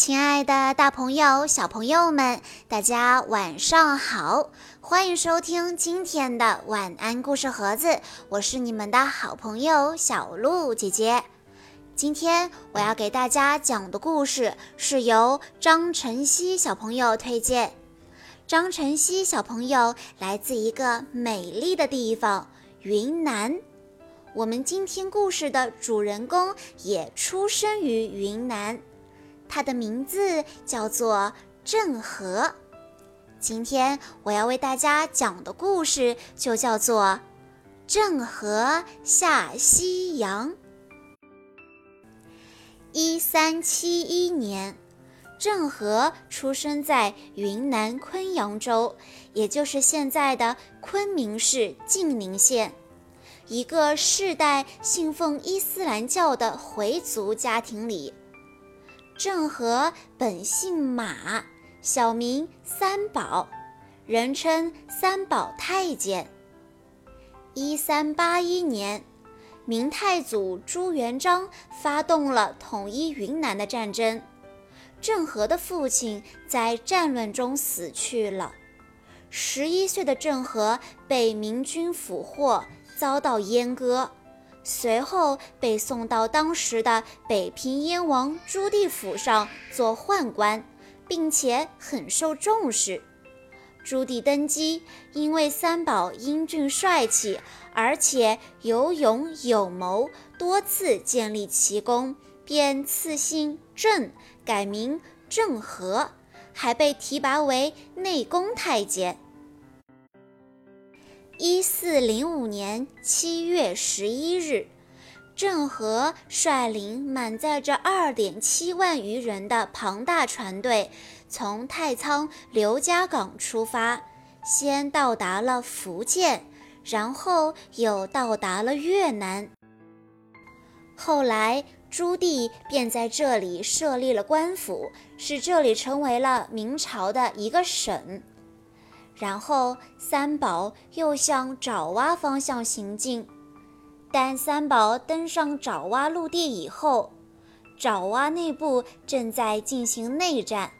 亲爱的，大朋友、小朋友们，大家晚上好！欢迎收听今天的晚安故事盒子，我是你们的好朋友小鹿姐姐。今天我要给大家讲的故事是由张晨曦小朋友推荐。张晨曦小朋友来自一个美丽的地方——云南。我们今天故事的主人公也出生于云南。他的名字叫做郑和。今天我要为大家讲的故事就叫做《郑和下西洋》。一三七一年，郑和出生在云南昆阳州，也就是现在的昆明市晋宁县，一个世代信奉伊斯兰教的回族家庭里。郑和本姓马，小名三宝，人称三宝太监。一三八一年，明太祖朱元璋发动了统一云南的战争，郑和的父亲在战乱中死去了。十一岁的郑和被明军俘获，遭到阉割。随后被送到当时的北平燕王朱棣府上做宦官，并且很受重视。朱棣登基，因为三宝英俊帅气，而且有勇有谋，多次建立奇功，便赐姓郑，改名郑和，还被提拔为内宫太监。一四零五年七月十一日，郑和率领满载着二点七万余人的庞大船队，从太仓刘家港出发，先到达了福建，然后又到达了越南。后来，朱棣便在这里设立了官府，使这里成为了明朝的一个省。然后，三宝又向爪哇方向行进。但三宝登上爪哇陆地以后，爪哇内部正在进行内战，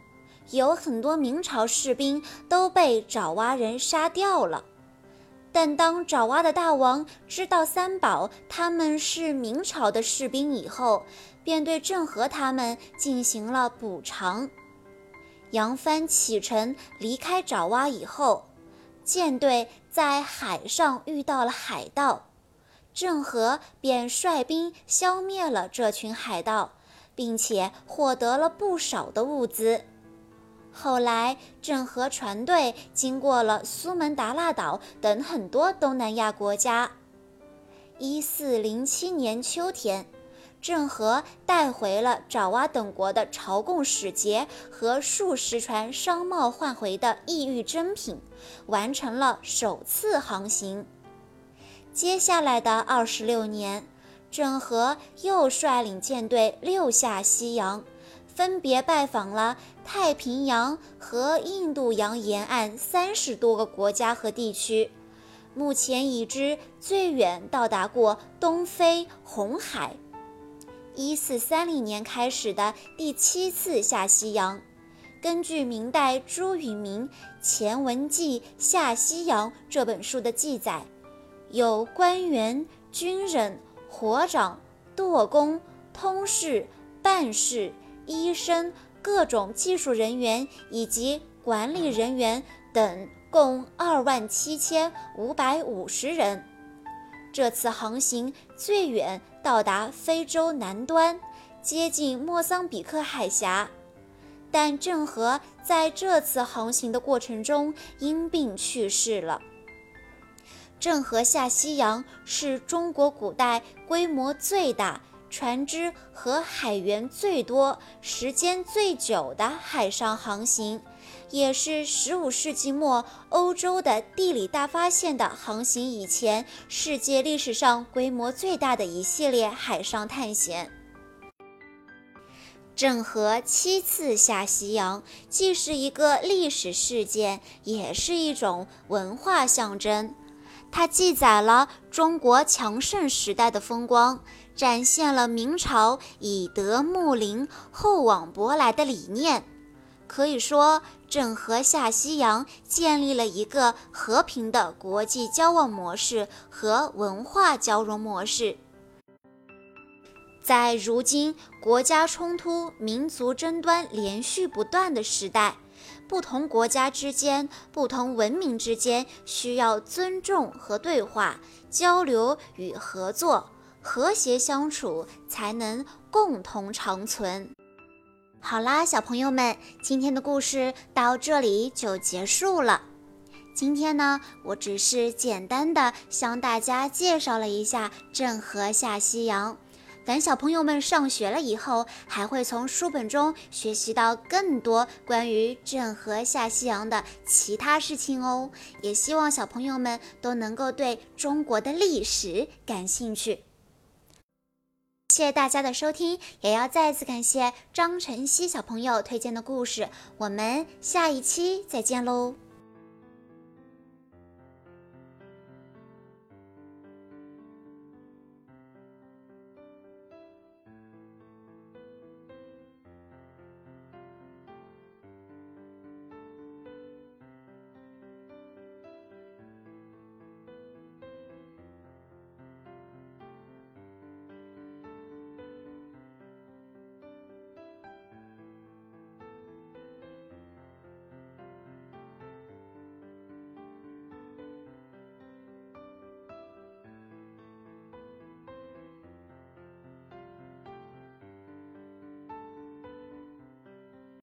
有很多明朝士兵都被爪哇人杀掉了。但当爪哇的大王知道三宝他们是明朝的士兵以后，便对郑和他们进行了补偿。扬帆启程离开爪哇以后，舰队在海上遇到了海盗，郑和便率兵消灭了这群海盗，并且获得了不少的物资。后来，郑和船队经过了苏门答腊岛等很多东南亚国家。一四零七年秋天。郑和带回了爪哇等国的朝贡使节和数十船商贸换回的异域珍品，完成了首次航行。接下来的二十六年，郑和又率领舰队六下西洋，分别拜访了太平洋和印度洋沿岸三十多个国家和地区，目前已知最远到达过东非、红海。一四三零年开始的第七次下西洋，根据明代朱允明《前文记下西洋》这本书的记载，有官员、军人、火长、舵工、通事、办事、医生、各种技术人员以及管理人员等，共二万七千五百五十人。这次航行最远到达非洲南端，接近莫桑比克海峡，但郑和在这次航行的过程中因病去世了。郑和下西洋是中国古代规模最大、船只和海员最多、时间最久的海上航行。也是十五世纪末欧洲的地理大发现的航行以前，世界历史上规模最大的一系列海上探险。郑和七次下西洋，既是一个历史事件，也是一种文化象征。它记载了中国强盛时代的风光，展现了明朝以德睦邻、厚往薄来的理念。可以说，郑和下西洋建立了一个和平的国际交往模式和文化交融模式。在如今国家冲突、民族争端连续不断的时代，不同国家之间、不同文明之间需要尊重和对话、交流与合作，和谐相处，才能共同长存。好啦，小朋友们，今天的故事到这里就结束了。今天呢，我只是简单的向大家介绍了一下郑和下西洋。等小朋友们上学了以后，还会从书本中学习到更多关于郑和下西洋的其他事情哦。也希望小朋友们都能够对中国的历史感兴趣。谢谢大家的收听，也要再次感谢张晨曦小朋友推荐的故事。我们下一期再见喽！